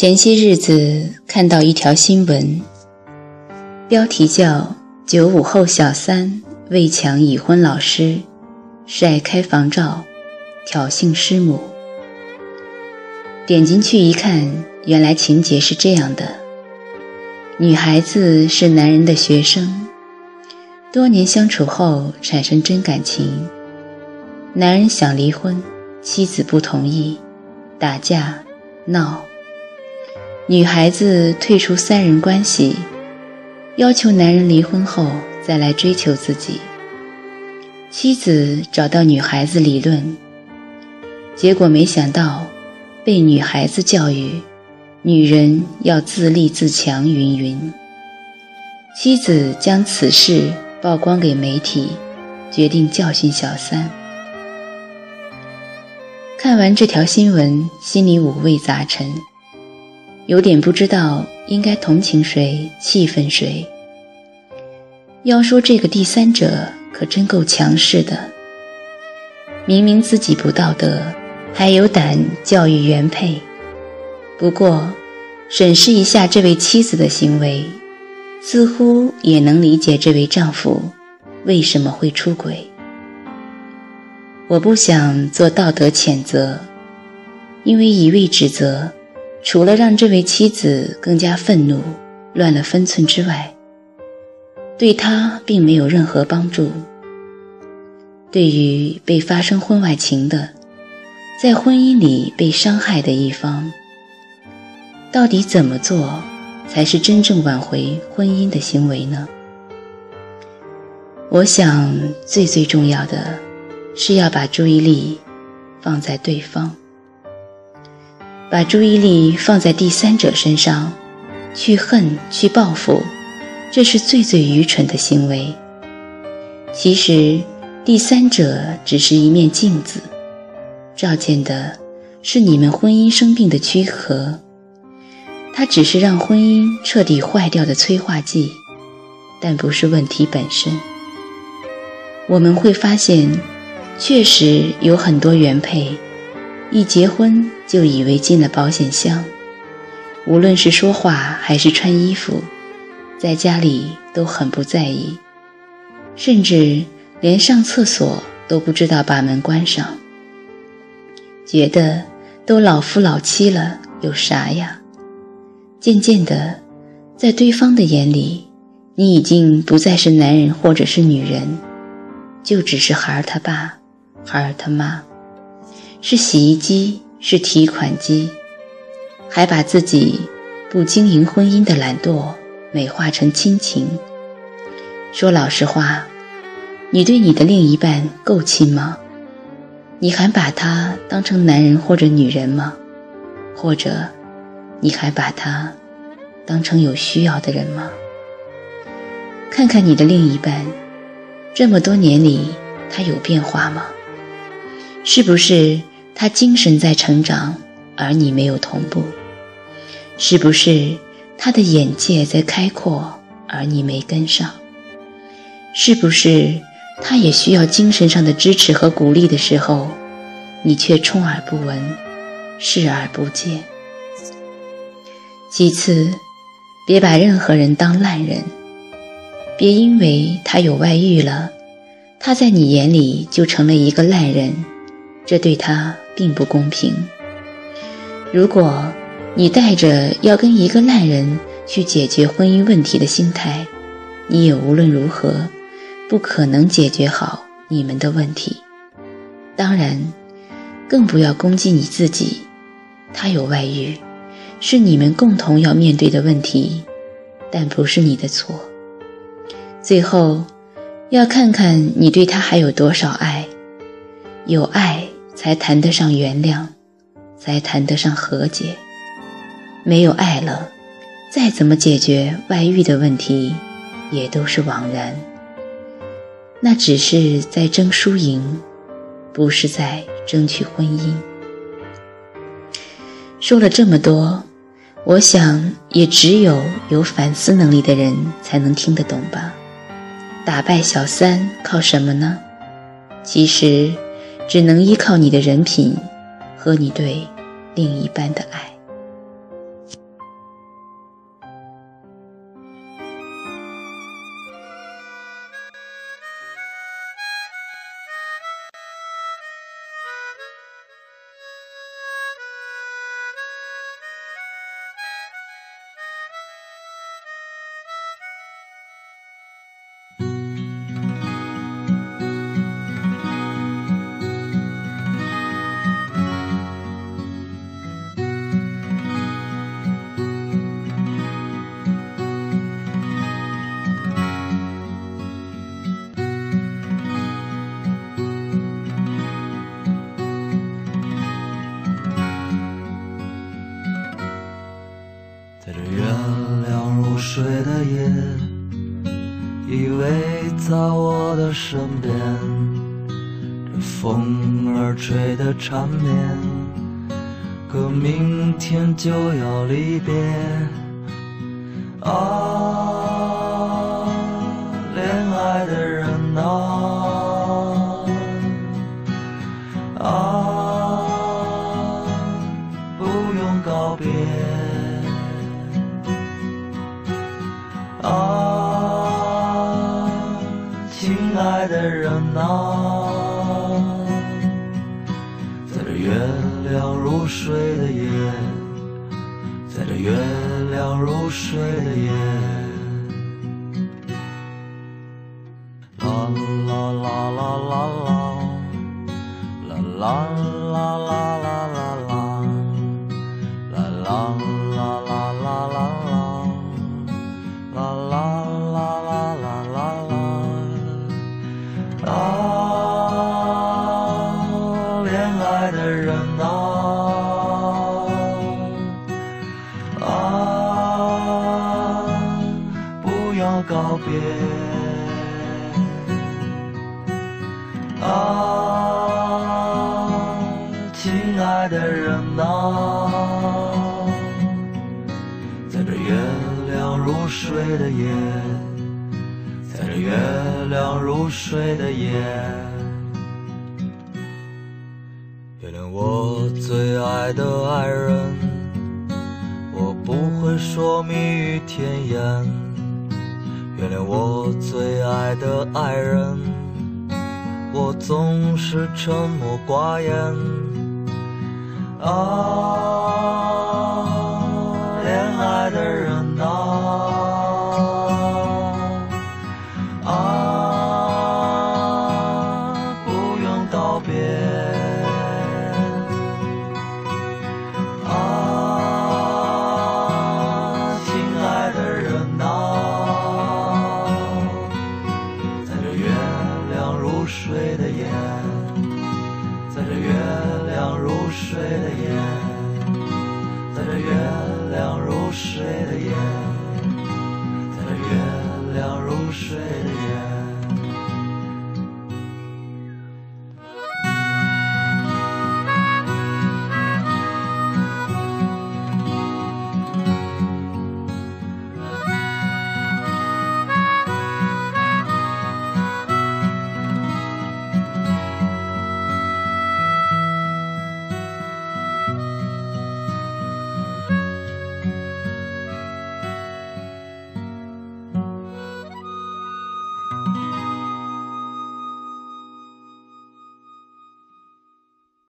前些日子看到一条新闻，标题叫“九五后小三为抢已婚老师晒开房照，挑衅师母”。点进去一看，原来情节是这样的：女孩子是男人的学生，多年相处后产生真感情，男人想离婚，妻子不同意，打架闹。女孩子退出三人关系，要求男人离婚后再来追求自己。妻子找到女孩子理论，结果没想到被女孩子教育，女人要自立自强，云云。妻子将此事曝光给媒体，决定教训小三。看完这条新闻，心里五味杂陈。有点不知道应该同情谁，气愤谁。要说这个第三者可真够强势的，明明自己不道德，还有胆教育原配。不过，审视一下这位妻子的行为，似乎也能理解这位丈夫为什么会出轨。我不想做道德谴责，因为一味指责。除了让这位妻子更加愤怒、乱了分寸之外，对他并没有任何帮助。对于被发生婚外情的，在婚姻里被伤害的一方，到底怎么做才是真正挽回婚姻的行为呢？我想，最最重要的是要把注意力放在对方。把注意力放在第三者身上，去恨、去报复，这是最最愚蠢的行为。其实，第三者只是一面镜子，照见的是你们婚姻生病的躯壳，它只是让婚姻彻底坏掉的催化剂，但不是问题本身。我们会发现，确实有很多原配。一结婚就以为进了保险箱，无论是说话还是穿衣服，在家里都很不在意，甚至连上厕所都不知道把门关上，觉得都老夫老妻了有啥呀？渐渐的，在对方的眼里，你已经不再是男人或者是女人，就只是孩儿他爸，孩儿他妈。是洗衣机，是提款机，还把自己不经营婚姻的懒惰美化成亲情。说老实话，你对你的另一半够亲吗？你还把他当成男人或者女人吗？或者，你还把他当成有需要的人吗？看看你的另一半，这么多年里，他有变化吗？是不是他精神在成长，而你没有同步？是不是他的眼界在开阔，而你没跟上？是不是他也需要精神上的支持和鼓励的时候，你却充耳不闻，视而不见？其次，别把任何人当烂人，别因为他有外遇了，他在你眼里就成了一个烂人。这对他并不公平。如果你带着要跟一个烂人去解决婚姻问题的心态，你也无论如何不可能解决好你们的问题。当然，更不要攻击你自己。他有外遇，是你们共同要面对的问题，但不是你的错。最后，要看看你对他还有多少爱，有爱。才谈得上原谅，才谈得上和解。没有爱了，再怎么解决外遇的问题，也都是枉然。那只是在争输赢，不是在争取婚姻。说了这么多，我想也只有有反思能力的人才能听得懂吧。打败小三靠什么呢？其实。只能依靠你的人品和你对另一半的爱。依偎在我的身边，这风儿吹的缠绵，可明天就要离别。啊，恋爱的人啊，啊，睡的夜，在这月亮如水的夜，啦啦啦啦，啦啦啦啦啦啦啦，告别。啊，亲爱的人啊，在这月亮如水的夜，在这月亮如水的夜，原谅我最爱的爱人，我不会说蜜语甜言。原谅我最爱的爱人，我总是沉默寡言。啊，恋爱的人啊，